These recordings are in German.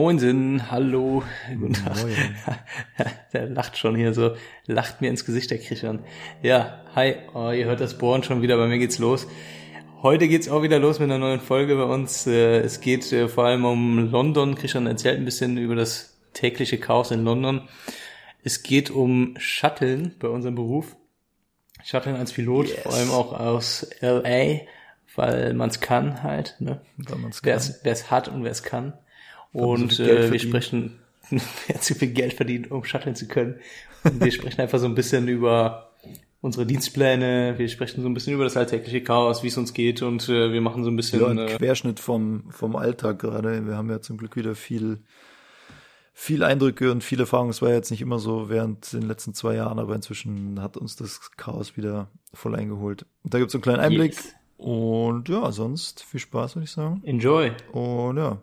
Moinsen, hallo, guten Tag. der lacht schon hier so, lacht mir ins Gesicht, der Christian. Ja, hi, oh, ihr hört das Bohren schon wieder, bei mir geht's los. Heute geht's auch wieder los mit einer neuen Folge bei uns. Äh, es geht äh, vor allem um London. Christian erzählt ein bisschen über das tägliche Chaos in London. Es geht um Shuttlen bei unserem Beruf. Shuttlen als Pilot, yes. vor allem auch aus LA, weil man's kann halt. Ne? Wer es hat und wer es kann. Und äh, wir sprechen, wer zu viel Geld verdient, um shutteln zu können. Und wir sprechen einfach so ein bisschen über unsere Dienstpläne, wir sprechen so ein bisschen über das alltägliche Chaos, wie es uns geht und äh, wir machen so ein bisschen... Ja, ein äh, Querschnitt vom, vom Alltag gerade. Wir haben ja zum Glück wieder viel, viel Eindrücke und viel Erfahrung. Es war jetzt nicht immer so während den letzten zwei Jahren, aber inzwischen hat uns das Chaos wieder voll eingeholt. Und da gibt's einen kleinen Einblick. Yes. Und ja, sonst viel Spaß, würde ich sagen. Enjoy. Und ja,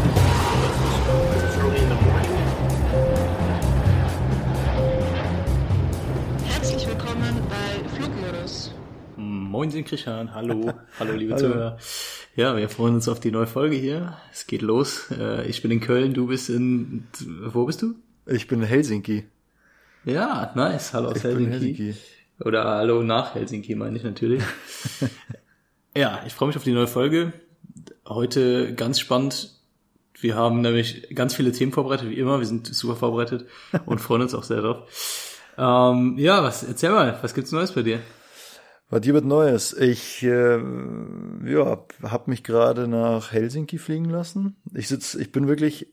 Moin, sind Christian. Hallo. Hallo, liebe Hallo. Zuhörer. Ja, wir freuen uns auf die neue Folge hier. Es geht los. Äh, ich bin in Köln, du bist in, wo bist du? Ich bin in Helsinki. Ja, nice. Hallo aus ich Helsinki. Helsinki. Oder hallo nach Helsinki, meine ich natürlich. ja, ich freue mich auf die neue Folge. Heute ganz spannend. Wir haben nämlich ganz viele Themen vorbereitet, wie immer. Wir sind super vorbereitet und freuen uns auch sehr drauf. Ähm, ja, was, erzähl mal, was gibt's Neues bei dir? Was gibt Neues? Ich äh, ja, habe mich gerade nach Helsinki fliegen lassen. Ich sitz, ich bin wirklich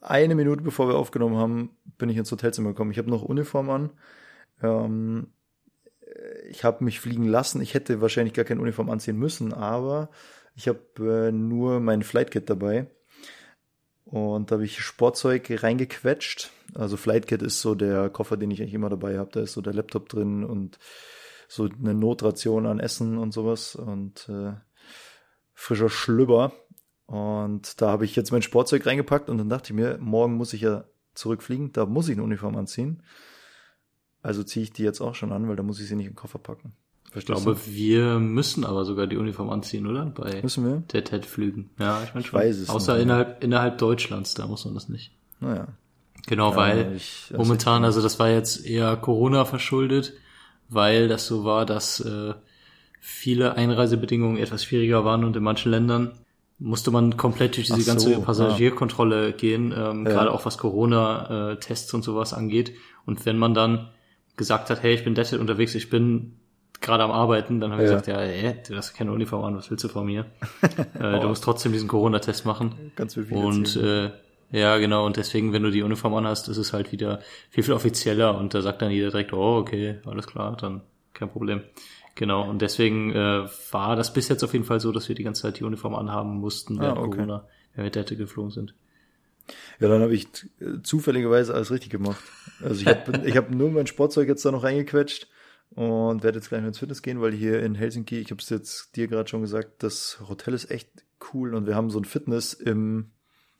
eine Minute bevor wir aufgenommen haben, bin ich ins Hotelzimmer gekommen. Ich habe noch Uniform an. Ähm, ich habe mich fliegen lassen. Ich hätte wahrscheinlich gar keine Uniform anziehen müssen, aber ich habe äh, nur mein Flightkit dabei. Und da habe ich Sportzeug reingequetscht. Also Flightkit ist so der Koffer, den ich eigentlich immer dabei habe. Da ist so der Laptop drin und so eine Notration an Essen und sowas und äh, frischer Schlüpper. Und da habe ich jetzt mein Sportzeug reingepackt und dann dachte ich mir, morgen muss ich ja zurückfliegen, da muss ich eine Uniform anziehen. Also ziehe ich die jetzt auch schon an, weil da muss ich sie nicht im Koffer packen. Verstehst ich glaube, du? wir müssen aber sogar die Uniform anziehen, oder? Bei müssen wir? TED-Flügen. Ja, ich meine schon. Ich weiß es Außer nicht. innerhalb, innerhalb Deutschlands, da muss man das nicht. Naja. Genau, ja, weil ich, also momentan, also das war jetzt eher Corona verschuldet, weil das so war, dass äh, viele Einreisebedingungen etwas schwieriger waren und in manchen Ländern musste man komplett durch diese so, ganze Passagierkontrolle ja. gehen, ähm, ja. gerade auch was Corona-Tests und sowas angeht. Und wenn man dann gesagt hat, hey, ich bin derzeit unterwegs, ich bin gerade am Arbeiten, dann habe ich ja. gesagt, ja, ey, du hast keine Uniform an, was willst du von mir? äh, du musst trotzdem diesen Corona-Test machen. Ganz viel Und äh, ja, genau, und deswegen, wenn du die Uniform anhast, ist es halt wieder viel, viel offizieller und da sagt dann jeder direkt, oh, okay, alles klar, dann kein Problem. Genau, und deswegen äh, war das bis jetzt auf jeden Fall so, dass wir die ganze Zeit die Uniform anhaben mussten, während ah, okay. Corona, wenn wir Dette geflogen sind. Ja, dann habe ich äh, zufälligerweise alles richtig gemacht. Also ich habe ich hab nur mein Sportzeug jetzt da noch reingequetscht und werde jetzt gleich mal ins Fitness gehen, weil hier in Helsinki, ich habe es jetzt dir gerade schon gesagt, das Hotel ist echt cool und wir haben so ein Fitness im,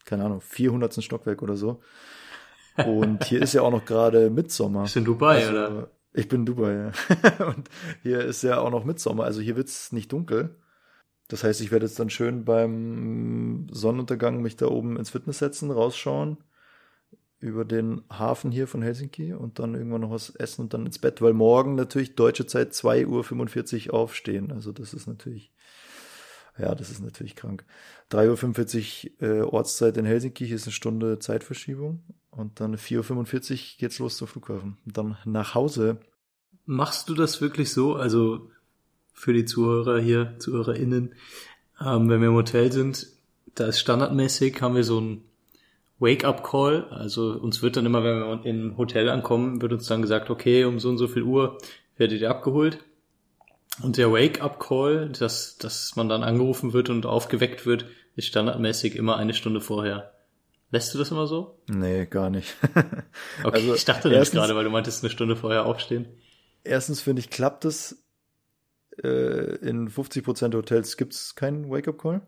keine Ahnung, 400. Stockwerk oder so. Und hier ist ja auch noch gerade Mitsommer. Bist du in Dubai, also, oder? Ich bin in Dubai, ja. und hier ist ja auch noch Mitsommer, also hier wird's nicht dunkel. Das heißt, ich werde jetzt dann schön beim Sonnenuntergang mich da oben ins Fitness setzen, rausschauen über den Hafen hier von Helsinki und dann irgendwann noch was essen und dann ins Bett, weil morgen natürlich deutsche Zeit 2.45 Uhr aufstehen. Also das ist natürlich, ja, das ist natürlich krank. 3.45 Uhr äh, Ortszeit in Helsinki, ist eine Stunde Zeitverschiebung und dann 4.45 Uhr geht's los zum Flughafen und dann nach Hause. Machst du das wirklich so? Also für die Zuhörer hier, ZuhörerInnen, ähm, wenn wir im Hotel sind, da ist standardmäßig, haben wir so ein Wake-up-Call. Also uns wird dann immer, wenn wir im Hotel ankommen, wird uns dann gesagt, okay, um so und so viel Uhr werdet ihr abgeholt. Und der Wake-up-Call, dass, dass man dann angerufen wird und aufgeweckt wird, ist standardmäßig immer eine Stunde vorher. Lässt du das immer so? Nee, gar nicht. okay, also, ich dachte das gerade, weil du meintest, eine Stunde vorher aufstehen. Erstens finde ich, klappt es. Äh, in 50% der Hotels gibt es keinen Wake-up-Call.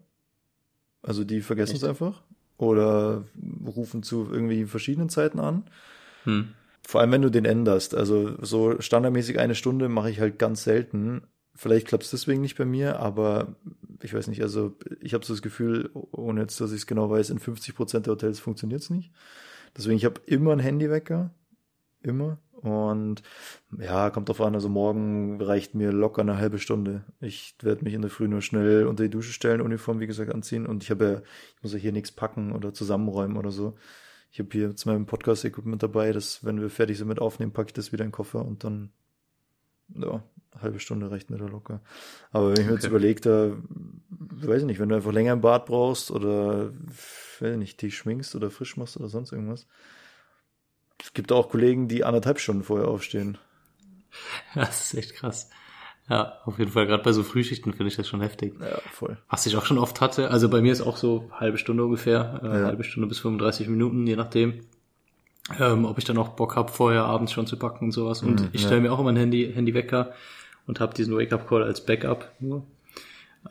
Also die vergessen es einfach oder rufen zu irgendwie verschiedenen Zeiten an. Hm. Vor allem, wenn du den änderst. Also so standardmäßig eine Stunde mache ich halt ganz selten. Vielleicht klappt es deswegen nicht bei mir, aber ich weiß nicht, also ich habe so das Gefühl, ohne jetzt, dass ich es genau weiß, in 50 Prozent der Hotels funktioniert es nicht. Deswegen, ich habe immer einen Handywecker. Immer. Und ja, kommt drauf an, also morgen reicht mir locker eine halbe Stunde. Ich werde mich in der Früh nur schnell unter die Dusche stellen, Uniform, wie gesagt, anziehen. Und ich habe ja, ich muss ja hier nichts packen oder zusammenräumen oder so. Ich habe hier zu meinem Podcast-Equipment dabei, dass wenn wir fertig sind mit Aufnehmen, packe ich das wieder in den Koffer und dann, ja, halbe Stunde reicht mir da locker. Aber wenn ich mir okay. jetzt überlege, da, weiß ich nicht, wenn du einfach länger im Bad brauchst oder, weiß ich nicht, dich schminkst oder frisch machst oder sonst irgendwas, es gibt auch Kollegen, die anderthalb Stunden vorher aufstehen. Das ist echt krass. Ja, auf jeden Fall. Gerade bei so Frühschichten finde ich das schon heftig. Ja, voll. Was ich auch schon oft hatte. Also bei mir ist auch so halbe Stunde ungefähr, äh, ja. halbe Stunde bis 35 Minuten, je nachdem. Ähm, ob ich dann auch Bock habe, vorher abends schon zu packen und sowas. Und mhm, ich stelle ja. mir auch immer ein Handy, Handywecker und habe diesen Wake-up-Call als Backup.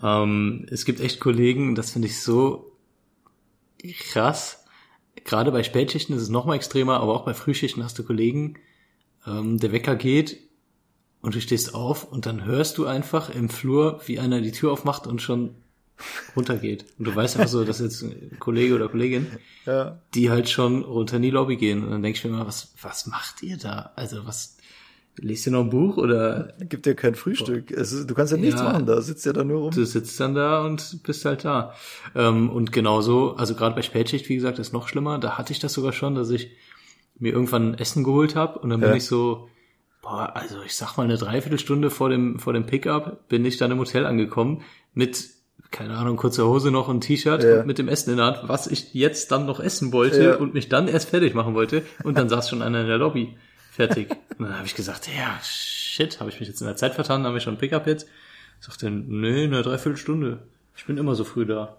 Ähm, es gibt echt Kollegen, das finde ich so krass gerade bei Spätschichten ist es noch mal extremer, aber auch bei Frühschichten hast du Kollegen, ähm, der Wecker geht und du stehst auf und dann hörst du einfach im Flur, wie einer die Tür aufmacht und schon runtergeht. Und du weißt einfach so, dass jetzt ein Kollege oder Kollegin, ja. die halt schon runter in die Lobby gehen. Und dann denkst du mir immer, was, was macht ihr da? Also was, Liest du noch ein Buch oder? Gibt dir kein Frühstück. Es ist, du kannst ja nichts ja, machen, da sitzt ja dann nur rum. Du sitzt dann da und bist halt da. Ähm, und genauso, also gerade bei Spätschicht, wie gesagt, ist noch schlimmer. Da hatte ich das sogar schon, dass ich mir irgendwann Essen geholt habe und dann ja. bin ich so, boah, also ich sag mal eine Dreiviertelstunde vor dem vor dem Pickup bin ich dann im Hotel angekommen mit keine Ahnung, kurzer Hose noch ein T-Shirt ja. mit dem Essen in der Hand, was ich jetzt dann noch essen wollte ja. und mich dann erst fertig machen wollte und dann saß schon einer in der Lobby fertig. Und dann habe ich gesagt, ja, shit, habe ich mich jetzt in der Zeit vertan, habe ich schon ein Pickup jetzt? Sagte, nee, eine Dreiviertelstunde. Ich bin immer so früh da.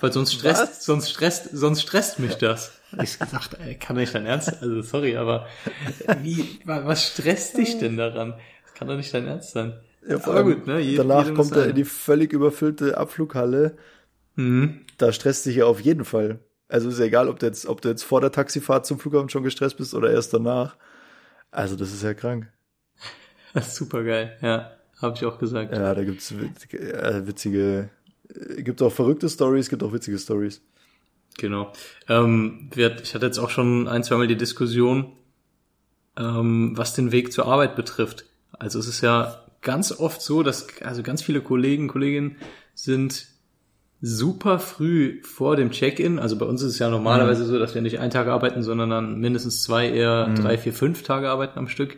Weil sonst stresst, sonst stresst, sonst stresst mich das. Ich gesagt, ey, kann nicht dein Ernst, also sorry, aber wie, was stresst dich denn daran? Das kann doch nicht dein Ernst sein. Ja, vor allem, gut, ne? Je, danach kommt er in die völlig überfüllte Abflughalle. Mhm. Da stresst dich ja auf jeden Fall. Also ist ja egal, ob du jetzt, ob du jetzt vor der Taxifahrt zum Flughafen schon gestresst bist oder erst danach. Also das ist ja krank. Das ist super geil, ja. Habe ich auch gesagt. Ja, da gibt's äh, witzige, äh, gibt auch verrückte Stories, gibt auch witzige Stories. Genau. Ähm, ich hatte jetzt auch schon ein, zwei Mal die Diskussion, ähm, was den Weg zur Arbeit betrifft. Also es ist ja ganz oft so, dass also ganz viele Kollegen, Kolleginnen sind super früh vor dem Check-in. Also bei uns ist es ja normalerweise mhm. so, dass wir nicht einen Tag arbeiten, sondern dann mindestens zwei, eher mhm. drei, vier, fünf Tage arbeiten am Stück.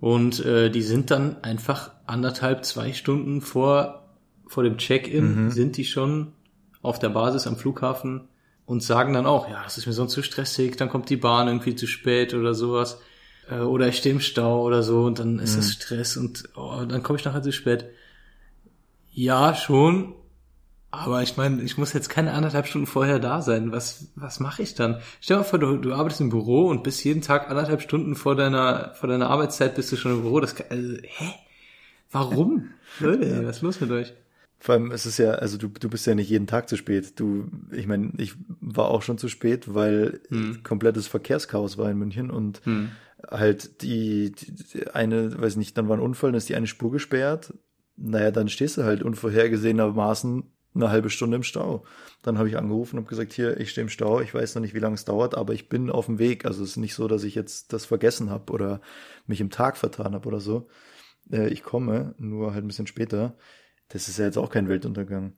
Und äh, die sind dann einfach anderthalb, zwei Stunden vor, vor dem Check-in, mhm. sind die schon auf der Basis am Flughafen und sagen dann auch, ja, das ist mir sonst zu stressig, dann kommt die Bahn irgendwie zu spät oder sowas. Äh, oder ich stehe im Stau oder so und dann ist es mhm. Stress und oh, dann komme ich nachher zu spät. Ja, schon, aber ich meine, ich muss jetzt keine anderthalb Stunden vorher da sein. Was, was mache ich dann? Stell dir mal vor, du, du arbeitest im Büro und bist jeden Tag anderthalb Stunden vor deiner, vor deiner Arbeitszeit bist du schon im Büro. Das kann, also, hä? Warum? Leute, ja. was ist los mit euch? Vor allem es ist ja, also du, du bist ja nicht jeden Tag zu spät. Du, ich meine, ich war auch schon zu spät, weil hm. komplettes Verkehrschaos war in München und hm. Halt die, die eine, weiß nicht, dann war ein Unfall, dann ist die eine Spur gesperrt. Naja, dann stehst du halt unvorhergesehenermaßen eine halbe Stunde im Stau. Dann habe ich angerufen und gesagt, hier, ich stehe im Stau, ich weiß noch nicht, wie lange es dauert, aber ich bin auf dem Weg. Also es ist nicht so, dass ich jetzt das vergessen habe oder mich im Tag vertan habe oder so. Äh, ich komme, nur halt ein bisschen später. Das ist ja jetzt auch kein Weltuntergang.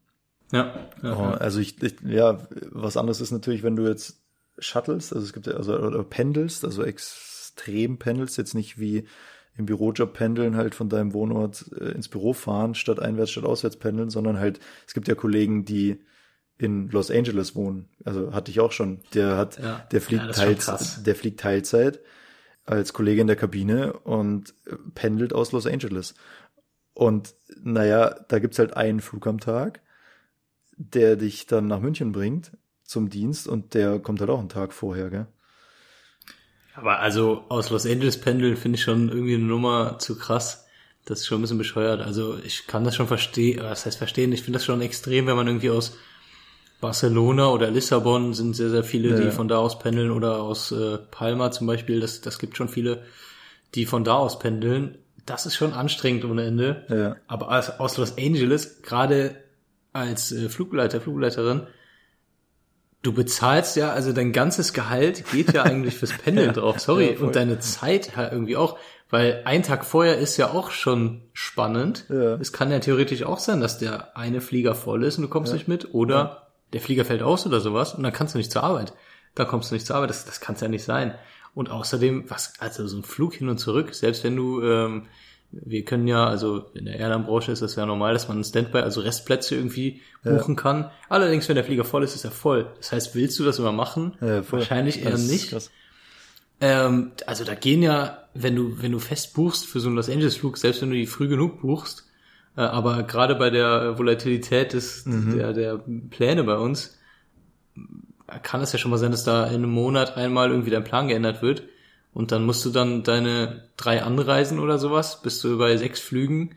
Ja. ja, oh, Also ich, ich, ja, was anderes ist natürlich, wenn du jetzt shuttles, also es gibt ja, also oder pendelst, also extrem pendelst, jetzt nicht wie im Bürojob pendeln, halt von deinem Wohnort äh, ins Büro fahren, statt einwärts, statt auswärts pendeln, sondern halt, es gibt ja Kollegen, die in Los Angeles wohnen. Also hatte ich auch schon. Der hat, ja. der fliegt ja, Teilzeit, der fliegt Teilzeit als Kollege in der Kabine und äh, pendelt aus Los Angeles. Und naja, da gibt's halt einen Flug am Tag, der dich dann nach München bringt zum Dienst und der kommt halt auch einen Tag vorher, gell? Aber also aus Los Angeles pendeln finde ich schon irgendwie eine Nummer zu krass. Das ist schon ein bisschen bescheuert. Also ich kann das schon verstehen, was heißt verstehen, ich finde das schon extrem, wenn man irgendwie aus Barcelona oder Lissabon sind sehr, sehr viele, ja. die von da aus pendeln oder aus äh, Palma zum Beispiel. Das, das gibt schon viele, die von da aus pendeln. Das ist schon anstrengend ohne Ende. Ja. Aber aus, aus Los Angeles, gerade als äh, Flugleiter, Flugleiterin, du bezahlst ja, also dein ganzes Gehalt geht ja eigentlich fürs Pendeln ja, drauf, sorry, ja, und deine Zeit halt irgendwie auch, weil ein Tag vorher ist ja auch schon spannend. Ja. Es kann ja theoretisch auch sein, dass der eine Flieger voll ist und du kommst nicht mit, oder der Flieger fällt aus oder sowas und dann kannst du nicht zur Arbeit. Dann kommst du nicht zur Arbeit, das, das kann ja nicht sein. Und außerdem, was, also so ein Flug hin und zurück, selbst wenn du ähm, wir können ja, also in der Airline-Branche ist das ja normal, dass man Standby, also Restplätze irgendwie buchen ja. kann. Allerdings, wenn der Flieger voll ist, ist er voll. Das heißt, willst du das immer machen? Ja, Wahrscheinlich eher nicht. Ähm, also da gehen ja, wenn du, wenn du fest buchst für so einen Los Angeles-Flug, selbst wenn du die früh genug buchst, äh, aber gerade bei der Volatilität des, mhm. der, der Pläne bei uns, kann es ja schon mal sein, dass da in einem Monat einmal irgendwie dein Plan geändert wird und dann musst du dann deine drei Anreisen oder sowas, bist du bei sechs Flügen.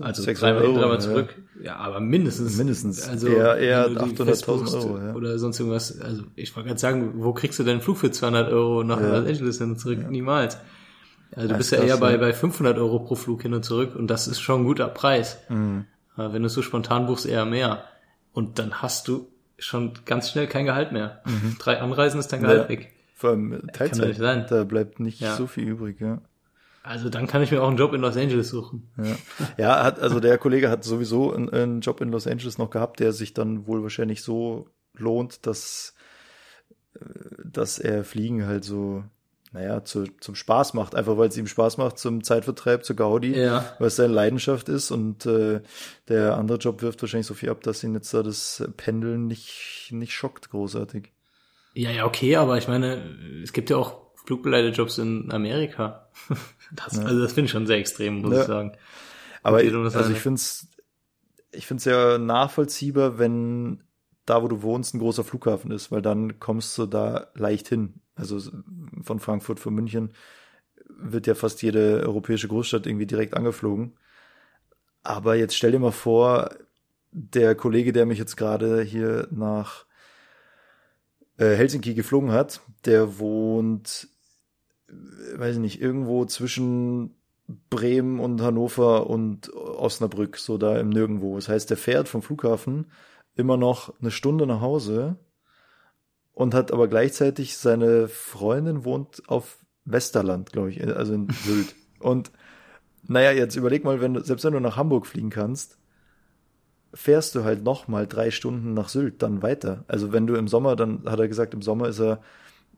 Also sechs dreimal, Euro, dreimal zurück. Ja. ja. aber mindestens. Mindestens. Also eher, eher 800.000 Euro. Ja. Oder sonst irgendwas. Also ich wollte gerade sagen, wo kriegst du deinen Flug für 200 Euro nach ja. Los Angeles hin und zurück? Ja. Niemals. Also du bist ja eher bei, bei 500 Euro pro Flug hin und zurück und das ist schon ein guter Preis. Mhm. Wenn du so spontan buchst, eher mehr. Und dann hast du schon ganz schnell kein Gehalt mehr. Mhm. Drei Anreisen ist dein Gehalt weg. Vor allem Teilzeit, sein. da bleibt nicht ja. so viel übrig, ja. Also dann kann ich mir auch einen Job in Los Angeles suchen. Ja, ja hat, also der Kollege hat sowieso einen, einen Job in Los Angeles noch gehabt, der sich dann wohl wahrscheinlich so lohnt, dass, äh, dass er Fliegen halt so, naja, zu, zum Spaß macht, einfach weil es ihm Spaß macht, zum Zeitvertreib, zur Gaudi, ja. weil es seine Leidenschaft ist und äh, der andere Job wirft wahrscheinlich so viel ab, dass ihn jetzt da das Pendeln nicht, nicht schockt, großartig. Ja, ja, okay, aber ich meine, es gibt ja auch Flugbegleiterjobs in Amerika. Das, ja. Also das finde ich schon sehr extrem, muss ja. ich sagen. Aber ich, also ich finde es ich find's ja nachvollziehbar, wenn da, wo du wohnst, ein großer Flughafen ist, weil dann kommst du da leicht hin. Also von Frankfurt, von München wird ja fast jede europäische Großstadt irgendwie direkt angeflogen. Aber jetzt stell dir mal vor, der Kollege, der mich jetzt gerade hier nach äh, Helsinki geflogen hat, der wohnt, äh, weiß ich nicht, irgendwo zwischen Bremen und Hannover und Osnabrück, so da im Nirgendwo. Das heißt, der fährt vom Flughafen immer noch eine Stunde nach Hause und hat aber gleichzeitig seine Freundin wohnt auf Westerland, glaube ich, also in Sylt. Und naja, jetzt überleg mal, wenn du, selbst wenn du nach Hamburg fliegen kannst, fährst du halt noch mal drei Stunden nach Sylt dann weiter. Also wenn du im Sommer, dann hat er gesagt, im Sommer ist er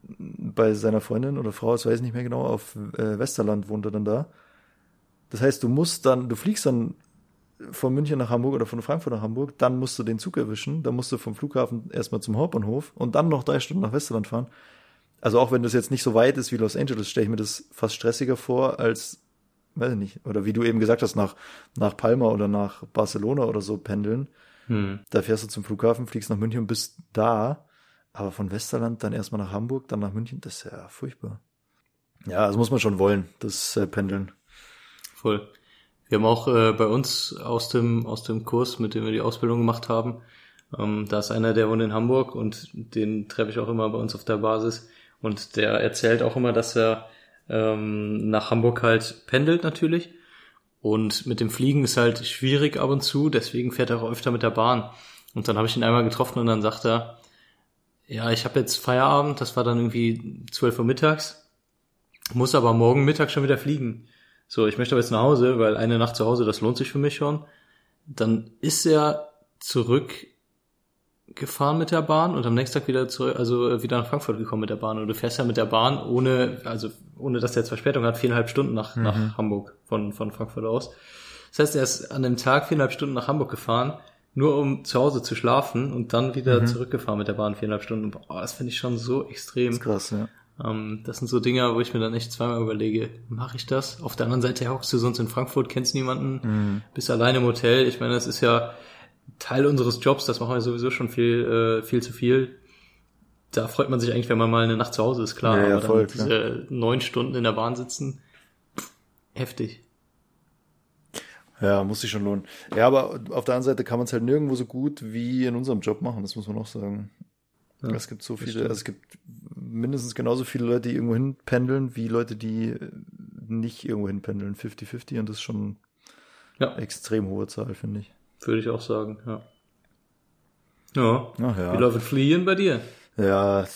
bei seiner Freundin oder Frau, das weiß ich nicht mehr genau, auf äh, Westerland wohnt er dann da. Das heißt, du musst dann, du fliegst dann von München nach Hamburg oder von Frankfurt nach Hamburg, dann musst du den Zug erwischen, dann musst du vom Flughafen erstmal zum Hauptbahnhof und dann noch drei Stunden nach Westerland fahren. Also auch wenn das jetzt nicht so weit ist wie Los Angeles, stelle ich mir das fast stressiger vor, als weiß ich nicht, oder wie du eben gesagt hast, nach, nach Palma oder nach Barcelona oder so pendeln. Hm. Da fährst du zum Flughafen, fliegst nach München und bist da. Aber von Westerland dann erstmal nach Hamburg, dann nach München, das ist ja furchtbar. Ja, das muss man schon wollen, das äh, Pendeln. Voll. Wir haben auch äh, bei uns aus dem, aus dem Kurs, mit dem wir die Ausbildung gemacht haben, ähm, da ist einer, der wohnt in Hamburg und den treffe ich auch immer bei uns auf der Basis. Und der erzählt auch immer, dass er ähm, nach Hamburg halt pendelt natürlich. Und mit dem Fliegen ist halt schwierig ab und zu, deswegen fährt er auch öfter mit der Bahn. Und dann habe ich ihn einmal getroffen und dann sagt er, ja, ich habe jetzt Feierabend, das war dann irgendwie 12 Uhr mittags, muss aber morgen Mittag schon wieder fliegen. So, ich möchte aber jetzt nach Hause, weil eine Nacht zu Hause, das lohnt sich für mich schon. Dann ist er zurück gefahren mit der Bahn und am nächsten Tag wieder zurück, also äh, wieder nach Frankfurt gekommen mit der Bahn. Und du fährst ja mit der Bahn ohne, also ohne dass der jetzt Verspätung hat, viereinhalb Stunden nach, mhm. nach Hamburg von, von Frankfurt aus. Das heißt, er ist an dem Tag viereinhalb Stunden nach Hamburg gefahren, nur um zu Hause zu schlafen und dann wieder mhm. zurückgefahren mit der Bahn viereinhalb Stunden. Boah, das finde ich schon so extrem. Das ist krass, ja. Ähm, das sind so Dinge, wo ich mir dann echt zweimal überlege, mache ich das? Auf der anderen Seite hockst du sonst in Frankfurt, kennst niemanden, mhm. bist alleine im Hotel. Ich meine, das ist ja, Teil unseres Jobs, das machen wir sowieso schon viel, äh, viel zu viel. Da freut man sich eigentlich, wenn man mal eine Nacht zu Hause ist, klar. Ja, ja, aber voll, dann diese neun Stunden in der Bahn sitzen, pff, heftig. Ja, muss sich schon lohnen. Ja, aber auf der anderen Seite kann man es halt nirgendwo so gut wie in unserem Job machen, das muss man auch sagen. Ja, es gibt so viele, also es gibt mindestens genauso viele Leute, die irgendwo hin pendeln, wie Leute, die nicht irgendwo hin pendeln. 50-50 und das ist schon ja. extrem hohe Zahl, finde ich. Würde ich auch sagen, ja. Ja. Ach, ja. Wie läuft Fliehen bei dir? Ja,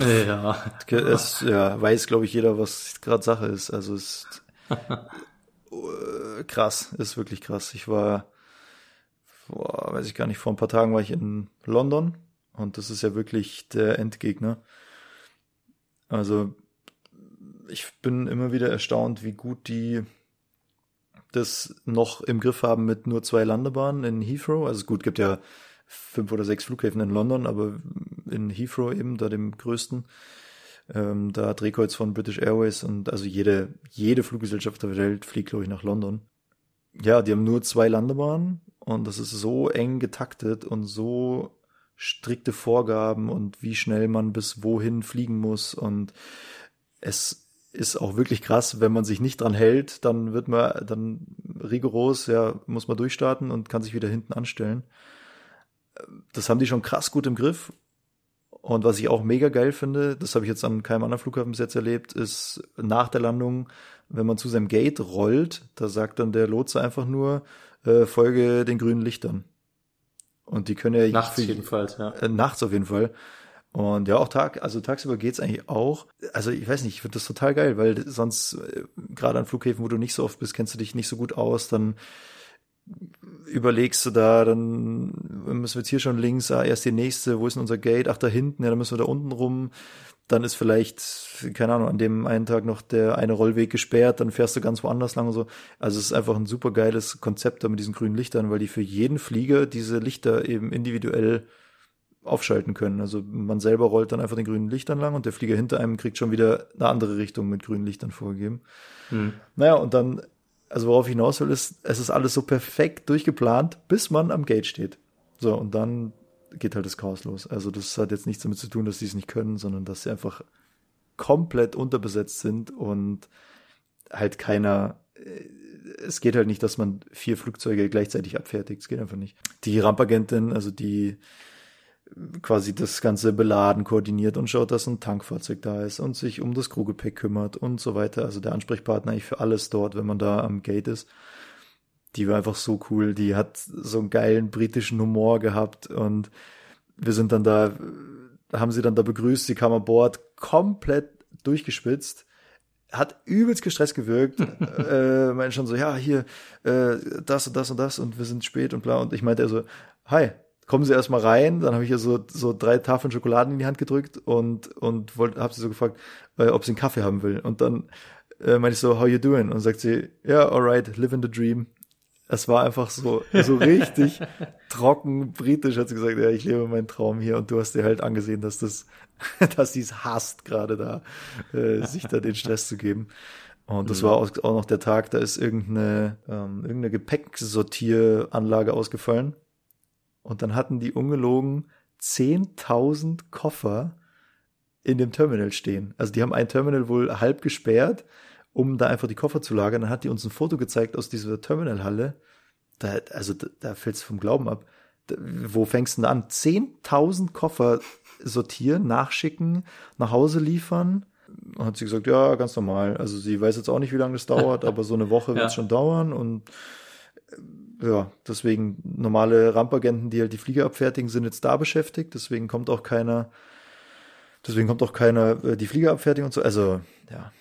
ja. Es, ja, weiß, glaube ich, jeder, was gerade Sache ist. Also es ist krass, ist wirklich krass. Ich war, boah, weiß ich gar nicht, vor ein paar Tagen war ich in London und das ist ja wirklich der Endgegner. Also ich bin immer wieder erstaunt, wie gut die das noch im Griff haben mit nur zwei Landebahnen in Heathrow. Also gut, gibt ja fünf oder sechs Flughäfen in London, aber in Heathrow eben, da dem größten, ähm, da Drehkreuz von British Airways und also jede, jede Fluggesellschaft der Welt fliegt, glaube ich, nach London. Ja, die haben nur zwei Landebahnen und das ist so eng getaktet und so strikte Vorgaben und wie schnell man bis wohin fliegen muss und es ist auch wirklich krass, wenn man sich nicht dran hält, dann wird man dann rigoros, ja, muss man durchstarten und kann sich wieder hinten anstellen. Das haben die schon krass gut im Griff. Und was ich auch mega geil finde, das habe ich jetzt an keinem anderen Flughafen bis jetzt erlebt, ist nach der Landung, wenn man zu seinem Gate rollt, da sagt dann der Lotse einfach nur, äh, folge den grünen Lichtern. Und die können ja nachts jedenfalls, ja. Äh, nachts auf jeden Fall. Und ja, auch Tag, also tagsüber geht's eigentlich auch. Also ich weiß nicht, ich finde das total geil, weil sonst, äh, gerade an Flughäfen, wo du nicht so oft bist, kennst du dich nicht so gut aus, dann überlegst du da, dann müssen wir jetzt hier schon links, ah, erst die nächste, wo ist denn unser Gate? Ach, da hinten, ja, dann müssen wir da unten rum. Dann ist vielleicht, keine Ahnung, an dem einen Tag noch der eine Rollweg gesperrt, dann fährst du ganz woanders lang und so. Also es ist einfach ein super geiles Konzept da mit diesen grünen Lichtern, weil die für jeden Flieger diese Lichter eben individuell aufschalten können. Also man selber rollt dann einfach den grünen Lichtern lang und der Flieger hinter einem kriegt schon wieder eine andere Richtung mit grünen Lichtern vorgegeben. Hm. Naja, und dann, also worauf ich hinaus will, ist, es ist alles so perfekt durchgeplant, bis man am Gate steht. So, und dann geht halt das Chaos los. Also das hat jetzt nichts damit zu tun, dass sie es nicht können, sondern dass sie einfach komplett unterbesetzt sind und halt keiner äh, es geht halt nicht, dass man vier Flugzeuge gleichzeitig abfertigt. Es geht einfach nicht. Die Rampagentin, also die quasi das ganze Beladen koordiniert und schaut, dass ein Tankfahrzeug da ist und sich um das Crewgepäck kümmert und so weiter. Also der Ansprechpartner eigentlich für alles dort, wenn man da am Gate ist. Die war einfach so cool. Die hat so einen geilen britischen Humor gehabt und wir sind dann da, haben sie dann da begrüßt, sie kam an Bord, komplett durchgespitzt hat übelst gestresst gewirkt. äh, meinte schon so, ja, hier, äh, das und das und das und wir sind spät und bla. Und ich meinte also, hi, kommen Sie erstmal rein. Dann habe ich ihr so, so drei Tafeln Schokoladen in die Hand gedrückt und, und habe sie so gefragt, äh, ob sie einen Kaffee haben will. Und dann äh, meinte ich so, how you doing? Und sagt sie, ja, yeah, alright, live in the dream. Es war einfach so, so richtig trocken, britisch hat sie gesagt, ja, ich lebe meinen Traum hier und du hast dir halt angesehen, dass das, dass sie es hasst, gerade da, äh, sich da den Stress zu geben. Und das mhm. war auch, auch noch der Tag, da ist irgendeine, ähm, irgendeine Gepäcksortieranlage ausgefallen. Und dann hatten die ungelogen 10.000 Koffer in dem Terminal stehen. Also die haben ein Terminal wohl halb gesperrt, um da einfach die Koffer zu lagern. Dann hat die uns ein Foto gezeigt aus dieser Terminalhalle. Da, also da, da fällt es vom Glauben ab. Da, wo fängst du denn an? 10.000 Koffer sortieren, nachschicken, nach Hause liefern. Und hat sie gesagt, ja, ganz normal. Also sie weiß jetzt auch nicht, wie lange das dauert, aber so eine Woche wird es schon dauern und ja, deswegen normale Rampagenten, die halt die Flieger abfertigen, sind jetzt da beschäftigt. Deswegen kommt auch keiner, deswegen kommt auch keiner äh, die Flieger abfertigen und so. Also, ja.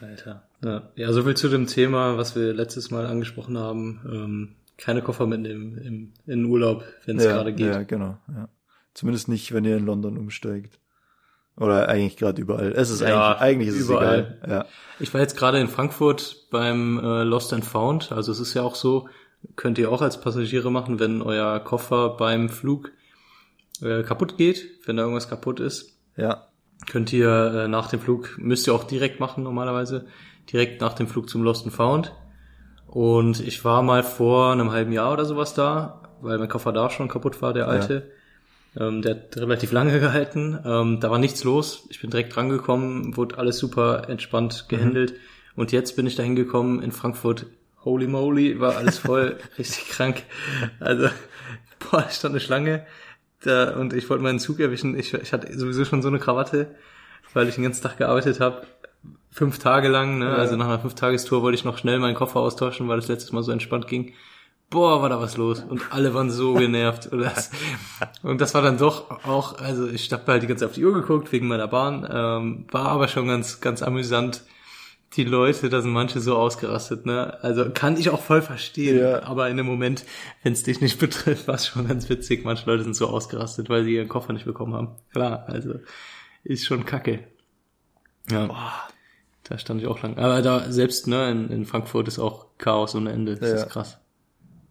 Alter. Ja, ja so viel zu dem Thema, was wir letztes Mal angesprochen haben. Ähm, keine Koffer mitnehmen im, in Urlaub, wenn es ja, gerade geht. Ja, genau. Ja. Zumindest nicht, wenn ihr in London umsteigt. Oder eigentlich gerade überall. Es ist ja, eigentlich, eigentlich ist überall. es egal. Ja. Ich war jetzt gerade in Frankfurt beim äh, Lost and Found. Also es ist ja auch so, könnt ihr auch als Passagiere machen, wenn euer Koffer beim Flug äh, kaputt geht, wenn da irgendwas kaputt ist. Ja. Könnt ihr äh, nach dem Flug, müsst ihr auch direkt machen normalerweise, direkt nach dem Flug zum Lost and Found. Und ich war mal vor einem halben Jahr oder sowas da, weil mein Koffer da schon kaputt war, der alte. Ja. Ähm, der hat relativ lange gehalten. Ähm, da war nichts los. Ich bin direkt drangekommen, wurde alles super entspannt gehandelt. Mhm. Und jetzt bin ich da hingekommen in Frankfurt holy moly, war alles voll, richtig krank. Also, boah, ich stand eine Schlange da, und ich wollte meinen Zug erwischen. Ich, ich hatte sowieso schon so eine Krawatte, weil ich den ganzen Tag gearbeitet habe. Fünf Tage lang, ne? Ja. also nach einer Fünf-Tagestour wollte ich noch schnell meinen Koffer austauschen, weil das letztes Mal so entspannt ging. Boah, war da was los. Und alle waren so genervt. Und das, und das war dann doch auch, also ich habe halt die ganze Zeit auf die Uhr geguckt wegen meiner Bahn, ähm, war aber schon ganz, ganz amüsant die Leute, da sind manche so ausgerastet, ne? Also kann ich auch voll verstehen, ja. aber in dem Moment, wenn es dich nicht betrifft, war es schon ganz witzig. Manche Leute sind so ausgerastet, weil sie ihren Koffer nicht bekommen haben. Klar, also ist schon kacke. Ja. Boah. Da stand ich auch lang. Aber da selbst, ne, in, in Frankfurt ist auch Chaos ohne Ende. Das ja. ist krass.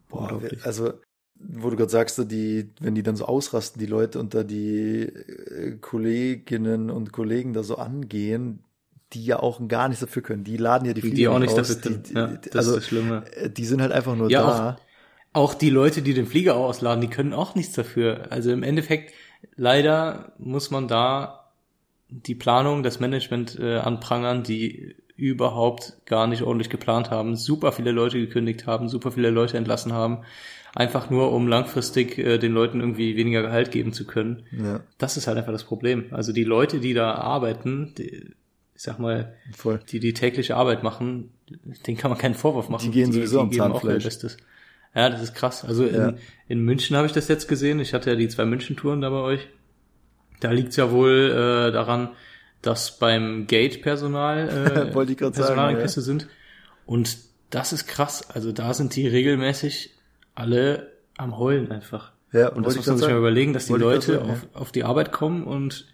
Boah, also wo du gerade sagst, die, wenn die dann so ausrasten, die Leute und da die äh, Kolleginnen und Kollegen da so angehen, die ja auch gar nichts dafür können. Die laden ja die Flieger Die auch nicht dafür können. Ja, das also, ist das Schlimme. Äh, die sind halt einfach nur ja, da. Auch, auch die Leute, die den Flieger ausladen, die können auch nichts dafür. Also im Endeffekt, leider muss man da die Planung, das Management äh, anprangern, die überhaupt gar nicht ordentlich geplant haben, super viele Leute gekündigt haben, super viele Leute entlassen haben, einfach nur um langfristig äh, den Leuten irgendwie weniger Gehalt geben zu können. Ja. Das ist halt einfach das Problem. Also die Leute, die da arbeiten, die, ich sag mal, Voll. die die tägliche Arbeit machen, denen kann man keinen Vorwurf machen. Die gehen sowieso die, die am Zahnfleisch. Ja, das ist krass. Also ja. in, in München habe ich das jetzt gesehen. Ich hatte ja die zwei München-Touren da bei euch. Da liegt's ja wohl äh, daran, dass beim Gate Personal äh, Personalengpässe ja. sind. Und das ist krass. Also da sind die regelmäßig alle am Heulen einfach. Ja, und das muss man sich mal überlegen, dass die Leute sagen, auf, auf die Arbeit kommen und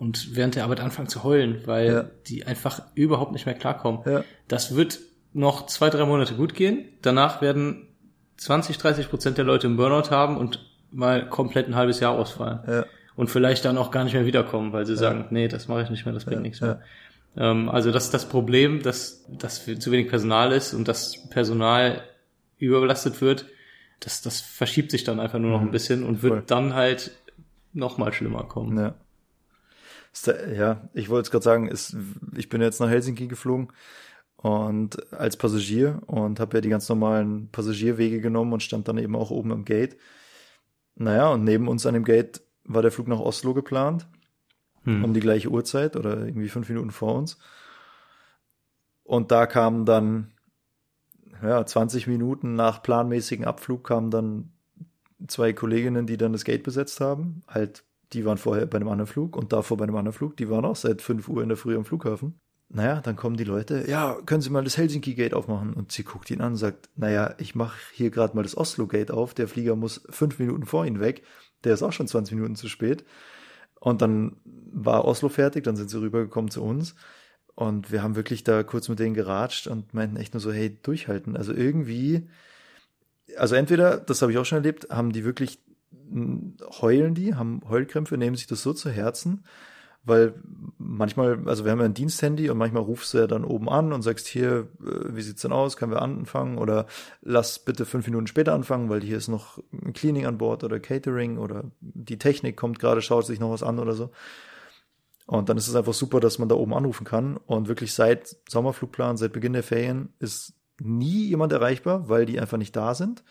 und während der Arbeit anfangen zu heulen, weil ja. die einfach überhaupt nicht mehr klarkommen. Ja. Das wird noch zwei, drei Monate gut gehen. Danach werden 20, 30 Prozent der Leute im Burnout haben und mal komplett ein halbes Jahr ausfallen. Ja. Und vielleicht dann auch gar nicht mehr wiederkommen, weil sie sagen, nee, das mache ich nicht mehr, das bringt nichts mehr. Ähm, also das ist das Problem, dass, dass zu wenig Personal ist und das Personal überbelastet wird. Das, das verschiebt sich dann einfach nur noch ein mhm. bisschen und wird Voll. dann halt noch mal schlimmer kommen. Ja. Ja, ich wollte es gerade sagen, ist, ich bin jetzt nach Helsinki geflogen und als Passagier und habe ja die ganz normalen Passagierwege genommen und stand dann eben auch oben am Gate. Naja, und neben uns an dem Gate war der Flug nach Oslo geplant, hm. um die gleiche Uhrzeit oder irgendwie fünf Minuten vor uns. Und da kamen dann, ja, 20 Minuten nach planmäßigen Abflug kamen dann zwei Kolleginnen, die dann das Gate besetzt haben, halt die waren vorher bei einem anderen Flug und davor bei einem anderen Flug. Die waren auch seit 5 Uhr in der Früh am Flughafen. Naja, dann kommen die Leute, ja, können Sie mal das Helsinki Gate aufmachen? Und sie guckt ihn an und sagt, naja, ich mache hier gerade mal das Oslo Gate auf. Der Flieger muss fünf Minuten vor Ihnen weg. Der ist auch schon 20 Minuten zu spät. Und dann war Oslo fertig, dann sind sie rübergekommen zu uns. Und wir haben wirklich da kurz mit denen geratscht und meinten echt nur so, hey, durchhalten. Also irgendwie, also entweder, das habe ich auch schon erlebt, haben die wirklich heulen die, haben Heulkrämpfe, nehmen sich das so zu Herzen, weil manchmal, also wir haben ja ein Diensthandy und manchmal rufst du ja dann oben an und sagst hier, äh, wie sieht's denn aus, können wir anfangen oder lass bitte fünf Minuten später anfangen, weil hier ist noch ein Cleaning an Bord oder Catering oder die Technik kommt gerade, schaut sich noch was an oder so. Und dann ist es einfach super, dass man da oben anrufen kann und wirklich seit Sommerflugplan, seit Beginn der Ferien ist nie jemand erreichbar, weil die einfach nicht da sind.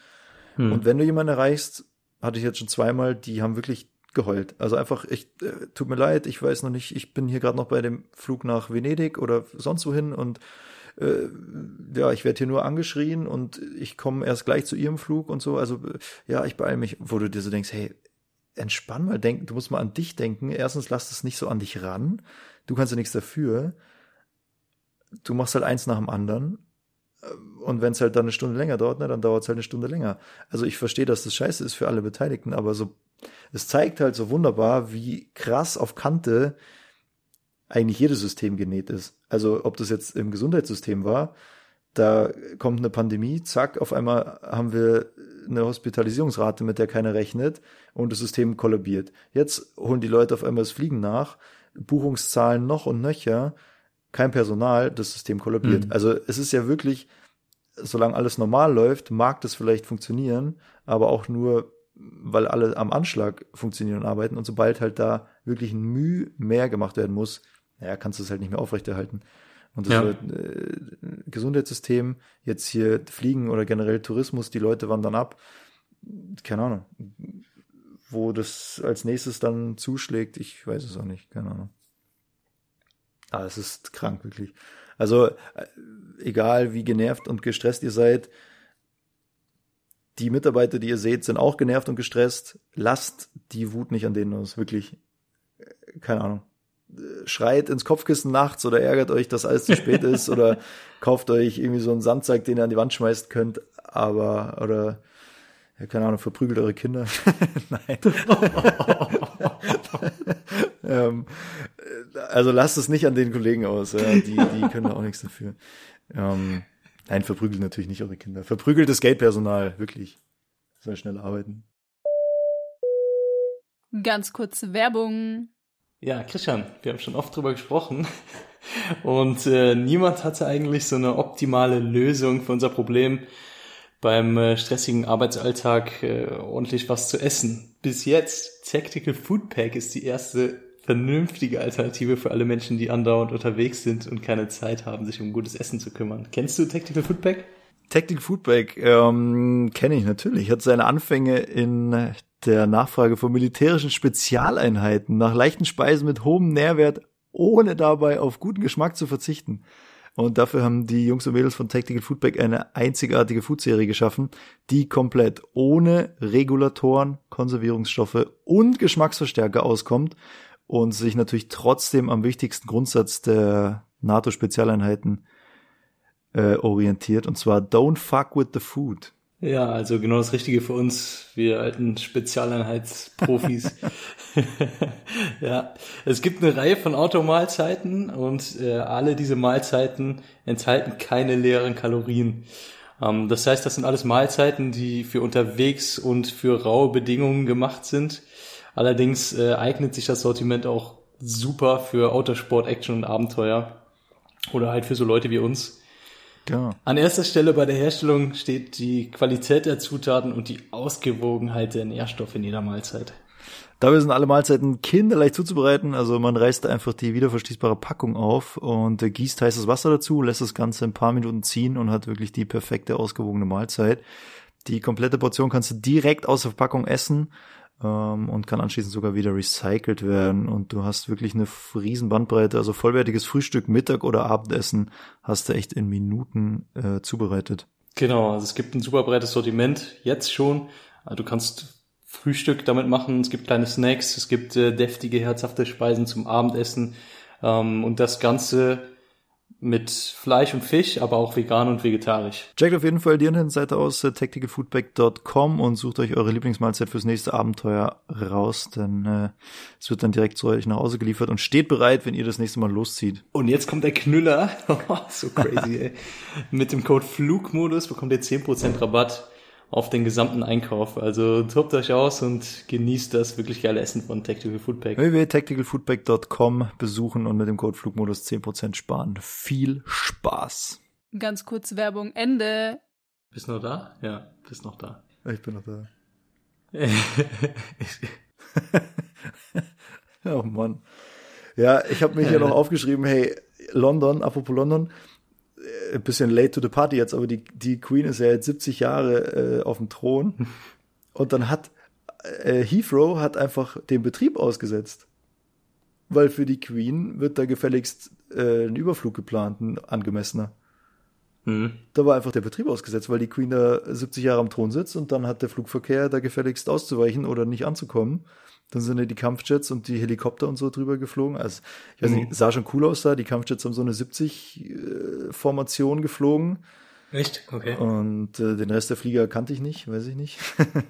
Hm. Und wenn du jemanden erreichst, hatte ich jetzt schon zweimal, die haben wirklich geheult. Also einfach, ich, äh, tut mir leid, ich weiß noch nicht, ich bin hier gerade noch bei dem Flug nach Venedig oder sonst wohin und äh, ja, ich werde hier nur angeschrien und ich komme erst gleich zu ihrem Flug und so. Also äh, ja, ich beeile mich, wo du dir so denkst, hey, entspann mal, denk, du musst mal an dich denken. Erstens, lass es nicht so an dich ran. Du kannst ja nichts dafür. Du machst halt eins nach dem anderen und wenn es halt dann eine Stunde länger dauert, ne, dann dauert es halt eine Stunde länger. Also ich verstehe, dass das scheiße ist für alle Beteiligten, aber so, es zeigt halt so wunderbar, wie krass auf Kante eigentlich jedes System genäht ist. Also ob das jetzt im Gesundheitssystem war, da kommt eine Pandemie, zack, auf einmal haben wir eine Hospitalisierungsrate, mit der keiner rechnet und das System kollabiert. Jetzt holen die Leute auf einmal das Fliegen nach, Buchungszahlen noch und nöcher kein Personal, das System kollabiert. Mhm. Also es ist ja wirklich, solange alles normal läuft, mag das vielleicht funktionieren, aber auch nur, weil alle am Anschlag funktionieren und arbeiten. Und sobald halt da wirklich ein Mühe mehr gemacht werden muss, naja, kannst du es halt nicht mehr aufrechterhalten. Und das ja. wird, äh, Gesundheitssystem, jetzt hier Fliegen oder generell Tourismus, die Leute wandern ab. Keine Ahnung. Wo das als nächstes dann zuschlägt, ich weiß es auch nicht, keine Ahnung. Ah, es ist krank, wirklich. Also, äh, egal wie genervt und gestresst ihr seid, die Mitarbeiter, die ihr seht, sind auch genervt und gestresst. Lasst die Wut nicht an denen aus, wirklich. Äh, keine Ahnung. Schreit ins Kopfkissen nachts oder ärgert euch, dass alles zu spät ist oder kauft euch irgendwie so einen Sandsack, den ihr an die Wand schmeißt könnt, aber, oder, ja, keine Ahnung, verprügelt eure Kinder. Nein. ähm, also lasst es nicht an den Kollegen aus, ja. die, die können da auch nichts dafür. Ähm, nein, verprügelt natürlich nicht eure Kinder. Verprügelt das Geldpersonal, wirklich. Soll schnell arbeiten. Ganz kurze Werbung. Ja, Christian, wir haben schon oft drüber gesprochen. Und äh, niemand hatte eigentlich so eine optimale Lösung für unser Problem, beim äh, stressigen Arbeitsalltag äh, ordentlich was zu essen. Bis jetzt, Tactical Food Pack ist die erste vernünftige Alternative für alle Menschen, die andauernd unterwegs sind und keine Zeit haben, sich um gutes Essen zu kümmern. Kennst du Tactical Foodback? Tactical Foodback ähm, kenne ich natürlich. Hat seine Anfänge in der Nachfrage von militärischen Spezialeinheiten nach leichten Speisen mit hohem Nährwert, ohne dabei auf guten Geschmack zu verzichten. Und dafür haben die Jungs und Mädels von Tactical Foodback eine einzigartige Foodserie geschaffen, die komplett ohne Regulatoren, Konservierungsstoffe und Geschmacksverstärker auskommt und sich natürlich trotzdem am wichtigsten Grundsatz der NATO-Spezialeinheiten äh, orientiert, und zwar Don't fuck with the food. Ja, also genau das Richtige für uns, wir alten Spezialeinheitsprofis. ja, es gibt eine Reihe von Automahlzeiten und äh, alle diese Mahlzeiten enthalten keine leeren Kalorien. Ähm, das heißt, das sind alles Mahlzeiten, die für unterwegs und für raue Bedingungen gemacht sind Allerdings äh, eignet sich das Sortiment auch super für Autosport, Action und Abenteuer. Oder halt für so Leute wie uns. Ja. An erster Stelle bei der Herstellung steht die Qualität der Zutaten und die Ausgewogenheit der Nährstoffe in jeder Mahlzeit. Dabei sind alle Mahlzeiten kinderleicht zuzubereiten. Also man reißt einfach die wiederverschließbare Packung auf und gießt heißes Wasser dazu, lässt das Ganze ein paar Minuten ziehen und hat wirklich die perfekte ausgewogene Mahlzeit. Die komplette Portion kannst du direkt aus der Verpackung essen ähm, und kann anschließend sogar wieder recycelt werden. Und du hast wirklich eine riesen Bandbreite, also vollwertiges Frühstück, Mittag oder Abendessen hast du echt in Minuten äh, zubereitet. Genau, also es gibt ein super breites Sortiment, jetzt schon. Also du kannst Frühstück damit machen, es gibt kleine Snacks, es gibt äh, deftige, herzhafte Speisen zum Abendessen. Ähm, und das Ganze mit Fleisch und Fisch, aber auch vegan und vegetarisch. Checkt auf jeden Fall die Internetseite aus, äh, tacticalfoodback.com und sucht euch eure Lieblingsmahlzeit fürs nächste Abenteuer raus, denn äh, es wird dann direkt zu euch nach Hause geliefert und steht bereit, wenn ihr das nächste Mal loszieht. Und jetzt kommt der Knüller, so crazy, ey. Mit dem Code Flugmodus bekommt ihr 10% Rabatt auf den gesamten Einkauf. Also tobt euch aus und genießt das wirklich geile Essen von Tactical Foodpack. www.tacticalfoodpack.com besuchen und mit dem Code Flugmodus 10% sparen. Viel Spaß. Ganz kurz Werbung, Ende. Bist du noch da? Ja, bist noch da. Ich bin noch da. oh Mann. Ja, ich habe mir hier noch aufgeschrieben, hey, London, apropos London, ein bisschen late to the party jetzt, aber die, die Queen ist ja jetzt 70 Jahre äh, auf dem Thron. Und dann hat äh, Heathrow hat einfach den Betrieb ausgesetzt. Weil für die Queen wird da gefälligst äh, ein Überflug geplant, ein angemessener. Mhm. Da war einfach der Betrieb ausgesetzt, weil die Queen da 70 Jahre am Thron sitzt und dann hat der Flugverkehr da gefälligst auszuweichen oder nicht anzukommen. Dann sind ja die Kampfjets und die Helikopter und so drüber geflogen. Also, ich weiß nicht, mhm. sah schon cool aus da. Die Kampfjets haben so eine 70-Formation äh, geflogen. Echt? Okay. Und äh, den Rest der Flieger kannte ich nicht, weiß ich nicht.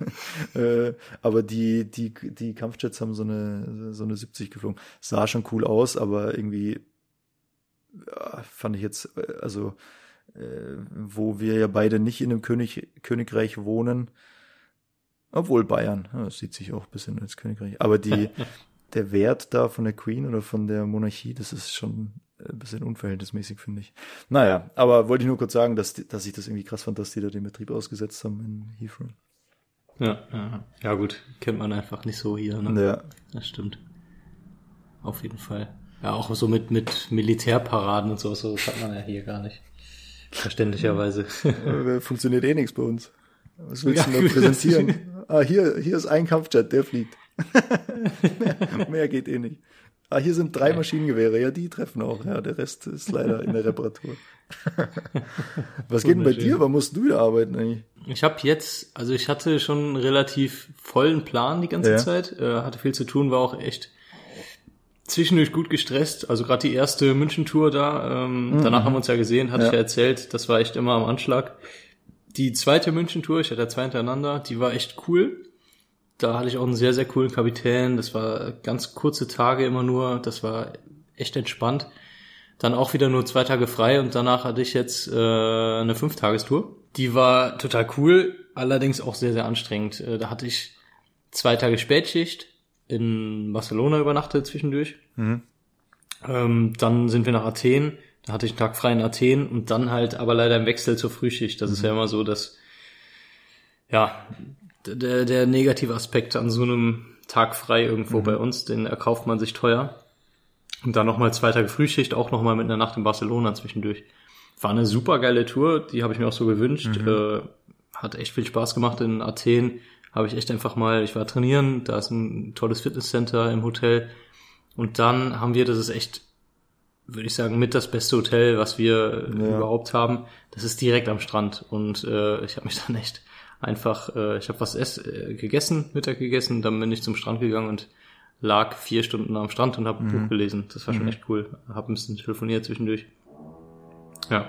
äh, aber die, die, die Kampfjets haben so eine, so eine 70 geflogen. Sah schon cool aus, aber irgendwie ja, fand ich jetzt, äh, also äh, wo wir ja beide nicht in einem König, Königreich wohnen, obwohl Bayern, das sieht sich auch ein bisschen als Königreich. Aber die, der Wert da von der Queen oder von der Monarchie, das ist schon ein bisschen unverhältnismäßig, finde ich. Naja, aber wollte ich nur kurz sagen, dass, dass ich das irgendwie krass fand, dass die da den Betrieb ausgesetzt haben in Heathrow. Ja, ja, ja gut, kennt man einfach nicht so hier. Ne? Ja. Das stimmt. Auf jeden Fall. Ja, auch so mit, mit Militärparaden und so, so das hat man ja hier gar nicht. Verständlicherweise. Funktioniert eh nichts bei uns. Was willst du noch präsentieren? Ah, hier, hier ist ein Kampfjet, der fliegt. mehr, mehr geht eh nicht. Ah, hier sind drei Maschinengewehre. Ja, die treffen auch. Ja, der Rest ist leider in der Reparatur. Was geht denn bei dir? Wann musst du wieder arbeiten eigentlich? Ich habe jetzt, also ich hatte schon einen relativ vollen Plan die ganze Ja. Zeit, äh, hatte viel zu tun, war auch echt zwischendurch gut gestresst. Also gerade die erste München-Tour da, ähm, danach haben wir uns ja gesehen, hatte Ja. ich ja erzählt, das war echt immer am Anschlag. Die zweite München-Tour, ich hatte ja zwei hintereinander, die war echt cool. Da hatte ich auch einen sehr, sehr coolen Kapitän. Das war ganz kurze Tage immer nur. Das war echt entspannt. Dann auch wieder nur zwei Tage frei und danach hatte ich jetzt äh, eine Fünftagestour. Die war total cool, allerdings auch sehr, sehr anstrengend. Äh, da hatte ich zwei Tage Spätschicht in Barcelona übernachtet zwischendurch. Ähm, dann sind wir nach Athen. Hatte ich einen Tag frei in Athen und dann halt aber leider im Wechsel zur Frühschicht. Das ist ja immer so, dass ja der, der negative Aspekt an so einem Tag frei irgendwo bei uns, den erkauft man sich teuer. Und dann nochmal zwei Tage Frühschicht, auch nochmal mit einer Nacht in Barcelona zwischendurch. War eine super geile Tour, die habe ich mir auch so gewünscht. Äh, hat echt viel Spaß gemacht in Athen. Habe ich echt einfach mal, ich war trainieren, da ist ein tolles Fitnesscenter im Hotel. Und dann haben wir, das ist echt, würde ich sagen, mit das beste Hotel, was wir Ja. überhaupt haben. Das ist direkt am Strand. Und äh, ich habe mich dann echt einfach, äh, ich habe was ess, äh, gegessen, Mittag gegessen, dann bin ich zum Strand gegangen und lag vier Stunden am Strand und habe ein Buch gelesen. Das war schon echt cool. Hab ein bisschen telefoniert zwischendurch. Ja.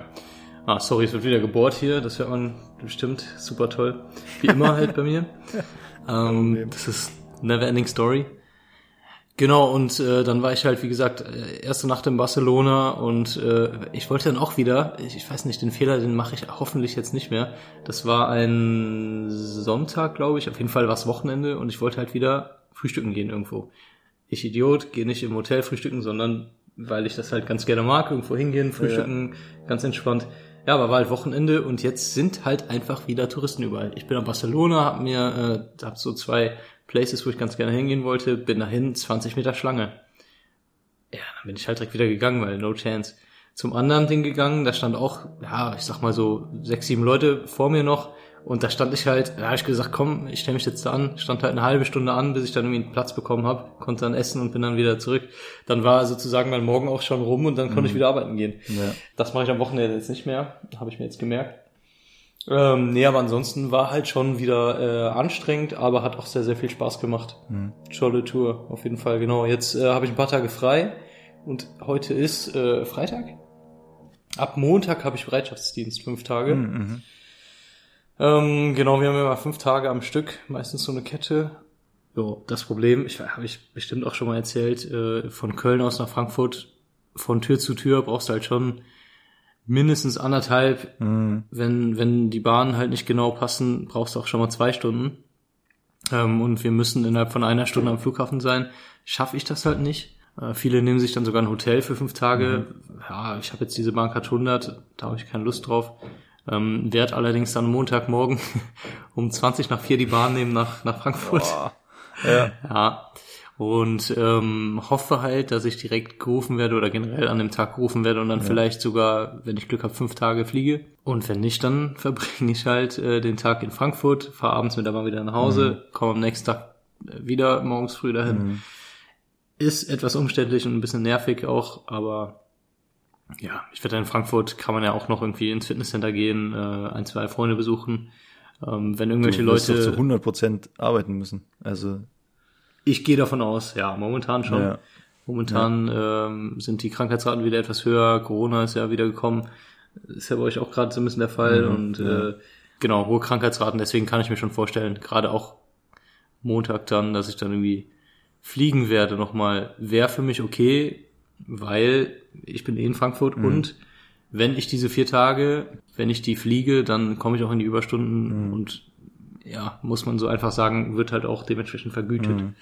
Ah, sorry, es wird wieder gebohrt hier. Das hört man bestimmt super toll. Wie immer halt bei mir. Ähm, das ist never ending story. Genau, und äh, dann war ich halt, wie gesagt, äh, erste Nacht in Barcelona und äh, ich wollte dann auch wieder, ich, ich weiß nicht, den Fehler, den mache ich hoffentlich jetzt nicht mehr. Das war ein Sonntag, glaube ich, auf jeden Fall war es Wochenende und ich wollte halt wieder frühstücken gehen irgendwo. Ich Idiot, gehe nicht im Hotel frühstücken, sondern weil ich das halt ganz gerne mag, irgendwo hingehen, frühstücken, ganz entspannt. Ja, aber war halt Wochenende und jetzt sind halt einfach wieder Touristen überall. Ich bin in Barcelona, hab mir, äh, hab so zwei Places, wo ich ganz gerne hingehen wollte, bin dahin, 20 Meter Schlange. Ja, dann bin ich halt direkt wieder gegangen, weil no chance. Zum anderen Ding gegangen, da stand auch, ja, ich sag mal so sechs, sieben Leute vor mir noch und da stand ich halt, da habe ich gesagt, komm, ich stelle mich jetzt da an, stand halt eine halbe Stunde an, bis ich dann irgendwie einen Platz bekommen habe, konnte dann essen und bin dann wieder zurück. Dann war sozusagen mein Morgen auch schon rum und dann konnte ich wieder arbeiten gehen. Ja. Das mache ich am Wochenende jetzt nicht mehr, habe ich mir jetzt gemerkt. Ähm, nee, aber ansonsten war halt schon wieder äh, anstrengend, aber hat auch sehr, sehr viel Spaß gemacht. Tolle Tour, auf jeden Fall, genau. Jetzt äh, habe ich ein paar Tage frei und heute ist äh, Freitag. Ab Montag habe ich Bereitschaftsdienst, fünf Tage. Mhm. Ähm, genau, wir haben immer fünf Tage am Stück, meistens so eine Kette. Jo, das Problem, ich habe ich bestimmt auch schon mal erzählt, äh, von Köln aus nach Frankfurt, von Tür zu Tür brauchst du halt schon mindestens anderthalb. Mhm. Wenn, wenn die Bahnen halt nicht genau passen, brauchst du auch schon mal zwei Stunden. Ähm, und wir müssen innerhalb von einer Stunde am Flughafen sein. Schaffe ich das halt nicht. Äh, viele nehmen sich dann sogar ein Hotel für fünf Tage. Ja, ich habe jetzt diese Bahncard 100, da habe ich keine Lust drauf. Ähm, werd allerdings dann Montagmorgen um 20 nach 4 die Bahn nehmen nach, nach Frankfurt. Ja. Ja. Und ähm, hoffe halt, dass ich direkt gerufen werde oder generell an dem Tag gerufen werde und dann vielleicht sogar, wenn ich Glück habe, fünf Tage fliege. Und wenn nicht, dann verbringe ich halt äh, den Tag in Frankfurt, fahre abends mit der Bahn wieder nach Hause, komme am nächsten Tag wieder morgens früh dahin. Ist etwas umständlich und ein bisschen nervig auch, aber ja, ich werde in Frankfurt, kann man ja auch noch irgendwie ins Fitnesscenter gehen, äh, ein, zwei Freunde besuchen. Ähm, wenn irgendwelche Du Leute... doch zu 100 Prozent arbeiten müssen. Also, Ich gehe davon aus, ja, momentan schon. Ja. Momentan ähm, sind die Krankheitsraten wieder etwas höher. Corona ist ja wieder gekommen. Ist ja bei euch auch gerade so ein bisschen der Fall. Mhm, und äh, genau, hohe Krankheitsraten. Deswegen kann ich mir schon vorstellen, gerade auch Montag dann, dass ich dann irgendwie fliegen werde nochmal, wäre für mich okay, weil ich bin eh in Frankfurt Mhm. und wenn ich diese vier Tage, wenn ich die fliege, dann komme ich auch in die Mhm. Überstunden und ja, muss man so einfach sagen, wird halt auch dementsprechend vergütet. Mhm.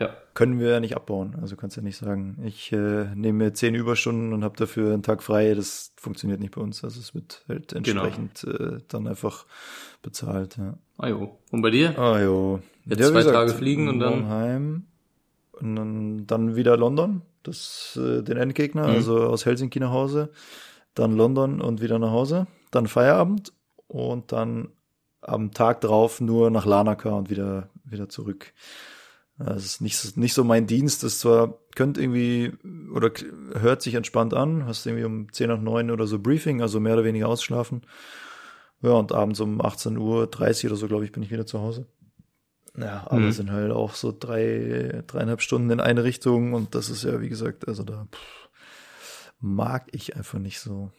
Ja. können wir ja nicht abbauen. Also kannst ja nicht sagen, ich äh, nehme mir zehn Überstunden und habe dafür einen Tag frei. Das funktioniert nicht bei uns. Also es wird halt Genau. entsprechend äh, dann einfach bezahlt. Ja. Ah jo. Und bei dir? Ah jo. Jetzt Ja, zwei Tage fliegen und dann- heim und dann, dann wieder London. das, äh, den Endgegner, mhm. also aus Helsinki nach Hause, dann London und wieder nach Hause, dann Feierabend und dann am Tag drauf nur nach Lanaka und wieder, wieder zurück. Das ist nicht, nicht so mein Dienst. Das zwar könnte irgendwie oder hört sich entspannt an. Hast irgendwie um 10 nach 9 oder so Briefing, also mehr oder weniger ausschlafen. Ja, und abends um 18 Uhr 30 oder so, glaube ich, bin ich wieder zu Hause. Ja, aber mhm. sind halt auch so drei, dreieinhalb Stunden in eine Richtung und das ist ja, wie gesagt, also da pff, mag ich einfach nicht so.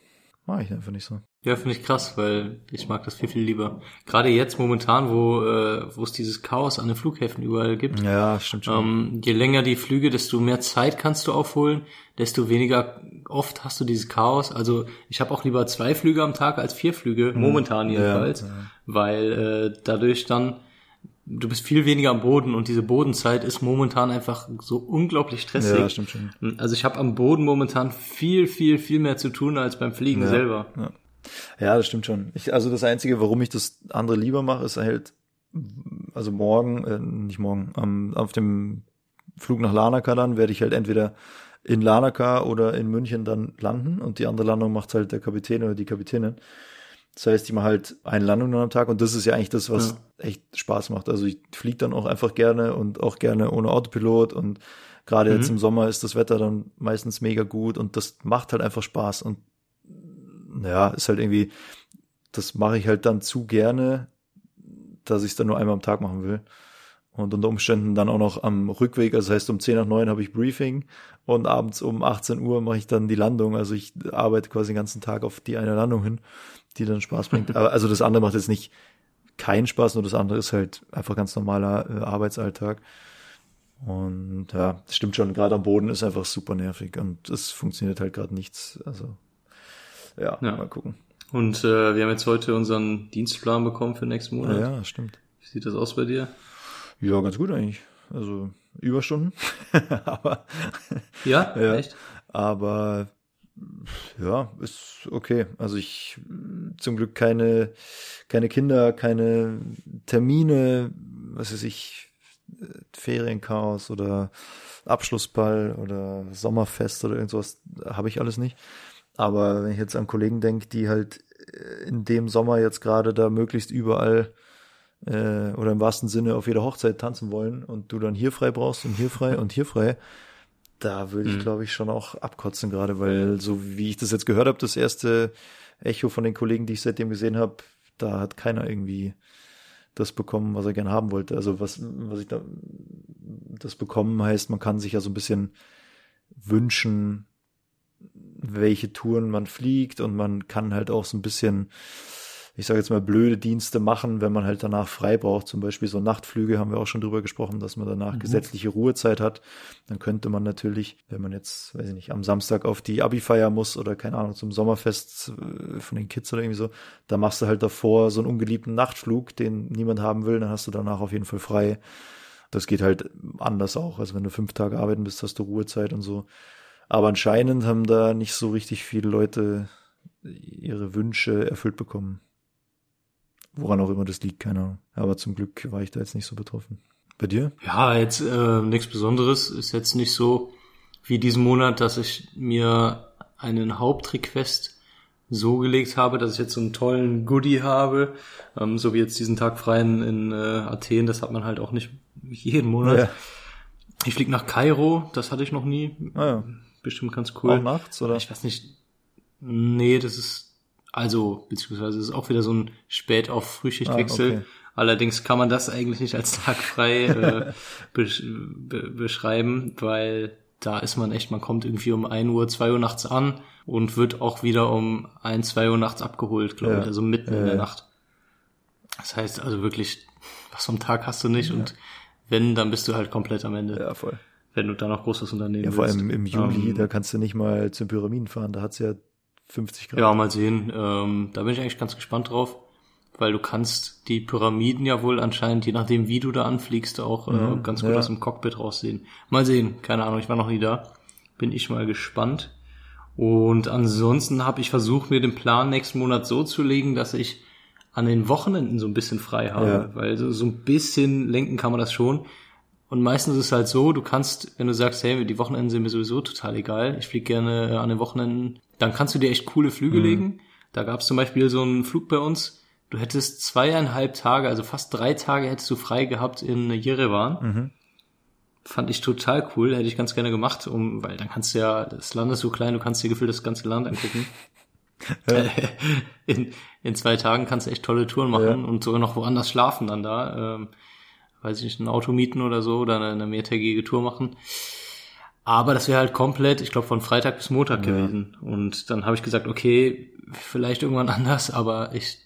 Mag ich einfach nicht so. Ja, finde ich krass, weil ich mag das viel, viel lieber. Gerade jetzt momentan, wo, äh, wo es dieses Chaos an den Flughäfen überall gibt. Ja, stimmt schon. Ähm, je länger die Flüge, desto mehr Zeit kannst du aufholen, desto weniger oft hast du dieses Chaos. Also ich habe auch lieber zwei Flüge am Tag als vier Flüge, mhm. momentan jedenfalls, ja, ja. weil äh, dadurch dann du bist viel weniger am Boden und diese Bodenzeit ist momentan einfach so unglaublich stressig. Ja, stimmt schon. Also ich habe am Boden momentan viel, viel, viel mehr zu tun als beim Fliegen ja, selber. Ja. Ja, das stimmt schon. Ich, also das Einzige, warum ich das andere lieber mache, ist halt, also morgen, äh, nicht morgen, am, auf dem Flug nach Lanaka dann werde ich halt entweder in Lanaka oder in München dann landen und die andere Landung macht halt der Kapitän oder die Kapitänin. Das heißt, ich mache halt eine Landung am Tag und das ist ja eigentlich das, was ja. echt Spaß macht. Also ich fliege dann auch einfach gerne und auch gerne ohne Autopilot und gerade mhm. jetzt im Sommer ist das Wetter dann meistens mega gut und das macht halt einfach Spaß und naja, ist halt irgendwie, das mache ich halt dann zu gerne, dass ich es dann nur einmal am Tag machen will. Und unter Umständen dann auch noch am Rückweg, also das heißt um 10 nach 9 habe ich Briefing und abends um 18 Uhr mache ich dann die Landung. Also ich arbeite quasi den ganzen Tag auf die eine Landung hin die dann Spaß bringt. Aber also das andere macht jetzt nicht keinen Spaß, nur das andere ist halt einfach ganz normaler äh, Arbeitsalltag. Und ja, das stimmt schon, gerade am Boden ist einfach super nervig und es funktioniert halt gerade nichts. Also ja, ja, mal gucken. Und äh, wir haben jetzt heute unseren Dienstplan bekommen für nächsten Monat. Ja, stimmt. Wie sieht das aus bei dir? Ja, ganz gut eigentlich. Also Überstunden. aber ja, ja, echt? Aber ja, ist okay. Also ich zum Glück keine, keine Kinder, keine Termine, was weiß ich, Ferienchaos oder Abschlussball oder Sommerfest oder irgendwas, habe ich alles nicht. Aber wenn ich jetzt an Kollegen denke, die halt in dem Sommer jetzt gerade da möglichst überall äh, oder im wahrsten Sinne auf jeder Hochzeit tanzen wollen und du dann hier frei brauchst und hier frei und hier frei, da würde ich, mhm. glaube ich, schon auch abkotzen gerade, weil so wie ich das jetzt gehört habe, das erste Echo von den Kollegen, die ich seitdem gesehen habe, da hat keiner irgendwie das bekommen, was er gerne haben wollte. Also was, was ich da, das bekommen heißt, man kann sich ja so ein bisschen wünschen, welche Touren man fliegt und man kann halt auch so ein bisschen ich sage jetzt mal, blöde Dienste machen, wenn man halt danach frei braucht. Zum Beispiel so Nachtflüge haben wir auch schon drüber gesprochen, dass man danach mhm. gesetzliche Ruhezeit hat. Dann könnte man natürlich, wenn man jetzt, weiß ich nicht, am Samstag auf die Abi-Feier muss oder keine Ahnung, zum Sommerfest äh, von den Kids oder irgendwie so, da machst du halt davor so einen ungeliebten Nachtflug, den niemand haben will, dann hast du danach auf jeden Fall frei. Das geht halt anders auch. Also wenn du fünf Tage arbeiten bist, hast du Ruhezeit und so. Aber anscheinend haben da nicht so richtig viele Leute ihre Wünsche erfüllt bekommen. Woran auch immer das liegt, keine Ahnung. Aber zum Glück war ich da jetzt nicht so betroffen. Bei dir? Ja, jetzt äh, nichts Besonderes. Ist jetzt nicht so wie diesen Monat, dass ich mir einen Hauptrequest so gelegt habe, dass ich jetzt so einen tollen Goodie habe, ähm, so wie jetzt diesen Tag frei in, in äh, Athen, das hat man halt auch nicht jeden Monat. Ja. Ich fliege nach Kairo, das hatte ich noch nie. Ah, ja. Bestimmt ganz cool. Auch nachts, oder? Ich weiß nicht. Nee, das ist also, beziehungsweise es ist auch wieder so ein Spät auf Frühschichtwechsel. Ah, okay. Allerdings kann man das eigentlich nicht als Tag frei äh, besch be beschreiben, weil da ist man echt, man kommt irgendwie um ein Uhr, zwei Uhr nachts an und wird auch wieder um ein, zwei Uhr nachts abgeholt, glaube ja. ich, also mitten ja, in der ja. Nacht. Das heißt also wirklich, was vom Tag hast du nicht und wenn, dann bist du halt komplett am Ende. Ja, voll. Wenn du da noch großes Unternehmen Ja, vor allem im Juli, ähm, da kannst du nicht mal zu Pyramiden fahren, da hat's ja 50 Grad. Ja, mal sehen. Ähm, da bin ich eigentlich ganz gespannt drauf, weil du kannst die Pyramiden ja wohl anscheinend, je nachdem wie du da anfliegst, auch äh, mhm, äh, ganz gut ja. aus dem Cockpit raussehen. Mal sehen, keine Ahnung, ich war noch nie da. Bin ich mal gespannt. Und ansonsten habe ich versucht, mir den Plan nächsten Monat so zu legen, dass ich an den Wochenenden so ein bisschen frei habe, ja. weil so, so ein bisschen lenken kann man das schon. Und meistens ist es halt so, du kannst, wenn du sagst, hey, die Wochenenden sind mir sowieso total egal, ich fliege gerne an den Wochenenden, dann kannst du dir echt coole Flüge mhm. legen. Da gab es zum Beispiel so einen Flug bei uns, du hättest zweieinhalb Tage, also fast drei Tage hättest du frei gehabt in Jerewan. Mhm. Fand ich total cool, hätte ich ganz gerne gemacht, um, weil dann kannst du ja, das Land ist so klein, du kannst dir gefühlt das ganze Land angucken. Ja. in, in zwei Tagen kannst du echt tolle Touren machen ja. und sogar noch woanders schlafen dann da. Ähm, weiß ich nicht, ein Auto mieten oder so oder eine, eine mehrtägige Tour machen. Aber das wäre halt komplett, ich glaube, von Freitag bis Montag ja. gewesen. Und dann habe ich gesagt, okay, vielleicht irgendwann anders, aber ich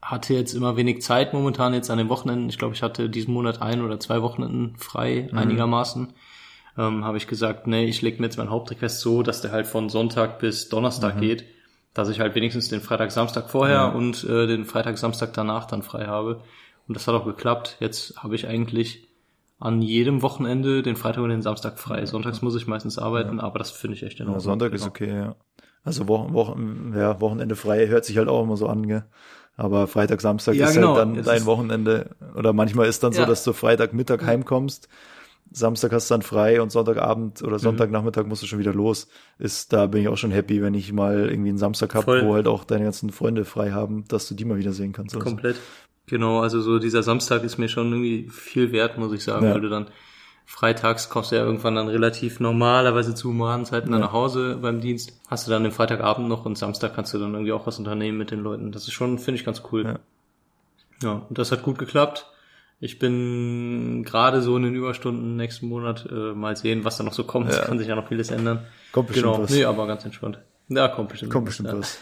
hatte jetzt immer wenig Zeit momentan jetzt an den Wochenenden. Ich glaube, ich hatte diesen Monat ein oder zwei Wochenenden frei, mhm. einigermaßen. Ähm, habe ich gesagt, nee, ich lege mir jetzt meinen Hauptrequest so, dass der halt von Sonntag bis Donnerstag mhm. geht, dass ich halt wenigstens den Freitag, Samstag vorher mhm. und äh, den Freitag, Samstag danach dann frei habe. Und das hat auch geklappt. Jetzt habe ich eigentlich an jedem Wochenende den Freitag und den Samstag frei. Sonntags muss ich meistens arbeiten, ja. aber das finde ich echt Ordnung. Ja, Sonntag ist genau. okay, ja. Also Wochen, Wochen, ja, Wochenende frei hört sich halt auch immer so an, gell? Aber Freitag, Samstag ja, ist halt genau. halt dann es dein Wochenende. Oder manchmal ist dann so, dass du Freitag Mittag heimkommst, Samstag hast du dann frei und Sonntagabend oder mhm. Sonntagnachmittag musst du schon wieder los. Ist, da bin ich auch schon happy, wenn ich mal irgendwie einen Samstag hab, wo halt auch deine ganzen Freunde frei haben, dass du die mal wieder sehen kannst. Komplett. Genau, also so dieser Samstag ist mir schon irgendwie viel wert, muss ich sagen, ja. weil du dann freitags kommst du ja irgendwann dann relativ normalerweise zu humanen Zeiten ja. dann nach Hause beim Dienst. Hast du dann den Freitagabend noch und Samstag kannst du dann irgendwie auch was unternehmen mit den Leuten. Das ist schon, finde ich, ganz cool. Ja. ja, und das hat gut geklappt. Ich bin gerade so in den Überstunden nächsten Monat äh, mal sehen, was da noch so kommt. Ja. Kann sich ja noch vieles ändern. Kommt bestimmt genau. was. Nee, aber ganz entspannt. Ja, kommt bestimmt. Kommt bestimmt was.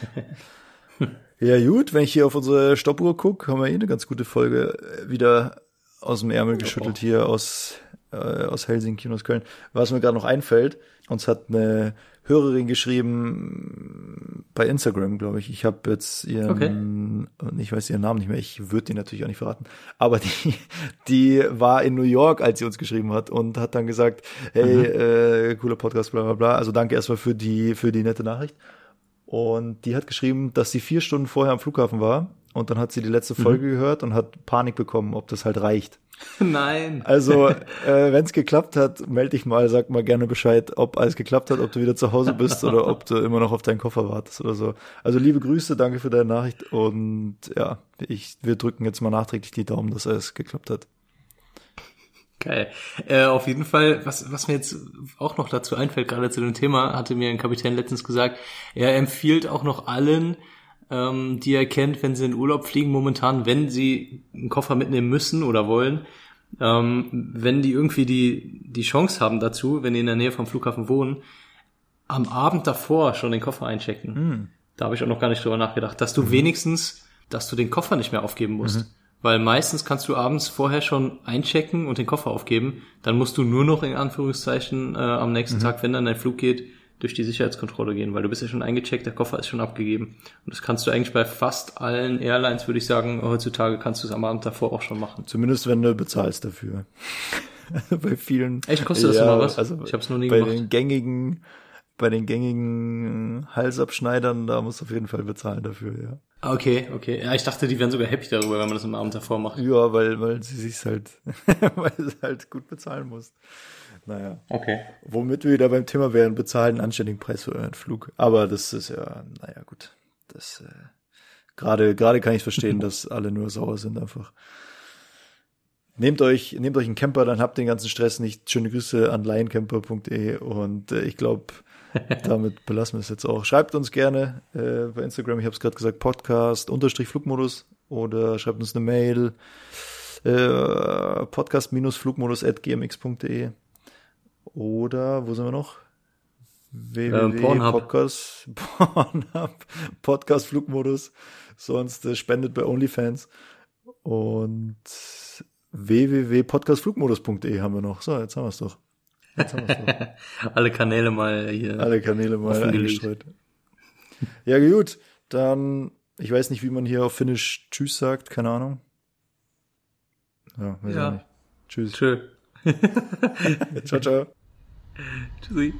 Ja, gut, wenn ich hier auf unsere Stoppuhr gucke, haben wir eh eine ganz gute Folge äh, wieder aus dem Ärmel geschüttelt hier aus, äh, aus Helsinki und aus Köln. Was mir gerade noch einfällt, uns hat eine Hörerin geschrieben bei Instagram, glaube ich. Ich habe jetzt ihren, okay. ich weiß ihren Namen nicht mehr, ich würde den natürlich auch nicht verraten, aber die, die war in New York, als sie uns geschrieben hat und hat dann gesagt, hey, mhm. äh, cooler Podcast, bla bla bla. Also danke erstmal für die, für die nette Nachricht. Und die hat geschrieben, dass sie vier Stunden vorher am Flughafen war und dann hat sie die letzte mhm. Folge mhm. gehört und hat Panik bekommen, ob das halt reicht. Nein. Also, äh, wenn es geklappt hat, melde dich mal, sag mal gerne Bescheid, ob alles geklappt hat, ob du wieder zu Hause bist oder ob du immer noch auf deinen Koffer wartest oder so. Also liebe Grüße, danke für deine Nachricht und ja, ich, wir drücken jetzt mal nachträglich die Daumen, dass alles geklappt hat. Geil. Äh, auf jeden Fall, was, was mir jetzt auch noch dazu einfällt, gerade zu dem Thema, hatte mir ein Kapitän letztens gesagt, er empfiehlt auch noch allen, ähm, die er kennt, wenn sie in Urlaub fliegen momentan, wenn sie einen Koffer mitnehmen müssen oder wollen, ähm, wenn die irgendwie die, die Chance haben dazu, wenn die in der Nähe vom Flughafen wohnen, am Abend davor schon den Koffer einchecken. Mhm. Da habe ich auch noch gar nicht drüber nachgedacht, dass du mhm. wenigstens, dass du den Koffer nicht mehr aufgeben musst. Mhm. Weil meistens kannst du abends vorher schon einchecken und den Koffer aufgeben. Dann musst du nur noch in Anführungszeichen äh, am nächsten mhm. Tag, wenn dann dein Flug geht, durch die Sicherheitskontrolle gehen, weil du bist ja schon eingecheckt, der Koffer ist schon abgegeben. Und das kannst du eigentlich bei fast allen Airlines, würde ich sagen, heutzutage kannst du es am Abend davor auch schon machen. Zumindest wenn du bezahlst dafür. bei vielen. Echt kostet das ja, immer was? Also ich habe es noch nie bei gemacht. Bei den gängigen, bei den gängigen Halsabschneidern, da musst du auf jeden Fall bezahlen dafür, ja. Ah, okay, okay. Ja, ich dachte, die wären sogar happy darüber, wenn man das am Abend davor macht. Ja, weil, weil sie sich halt, weil sie halt gut bezahlen muss. Naja. Okay. Womit wir wieder beim Thema wären, bezahlen einen anständigen Preis für euren Flug. Aber das ist ja, naja, gut. Das, äh, gerade, gerade kann ich verstehen, dass alle nur sauer sind einfach. Nehmt euch, nehmt euch einen Camper, dann habt den ganzen Stress nicht. Schöne Grüße an lioncamper.de und äh, ich glaube, damit belassen wir es jetzt auch. Schreibt uns gerne äh, bei Instagram, ich habe es gerade gesagt, Podcast unterstrich Flugmodus oder schreibt uns eine Mail äh, podcast-flugmodus.gmx.de oder wo sind wir noch? www.podcast Pornhub, Podcast Flugmodus, sonst äh, spendet bei OnlyFans und www.podcastflugmodus.de haben wir noch. So, jetzt haben wir es doch. Alle Kanäle mal hier. Alle Kanäle mal eingestreut. Ja, gut. Dann, ich weiß nicht, wie man hier auf Finnisch Tschüss sagt, keine Ahnung. Ja, weiß ja. nicht. Tschüss. Tschö. ciao, ciao. Tschüssi.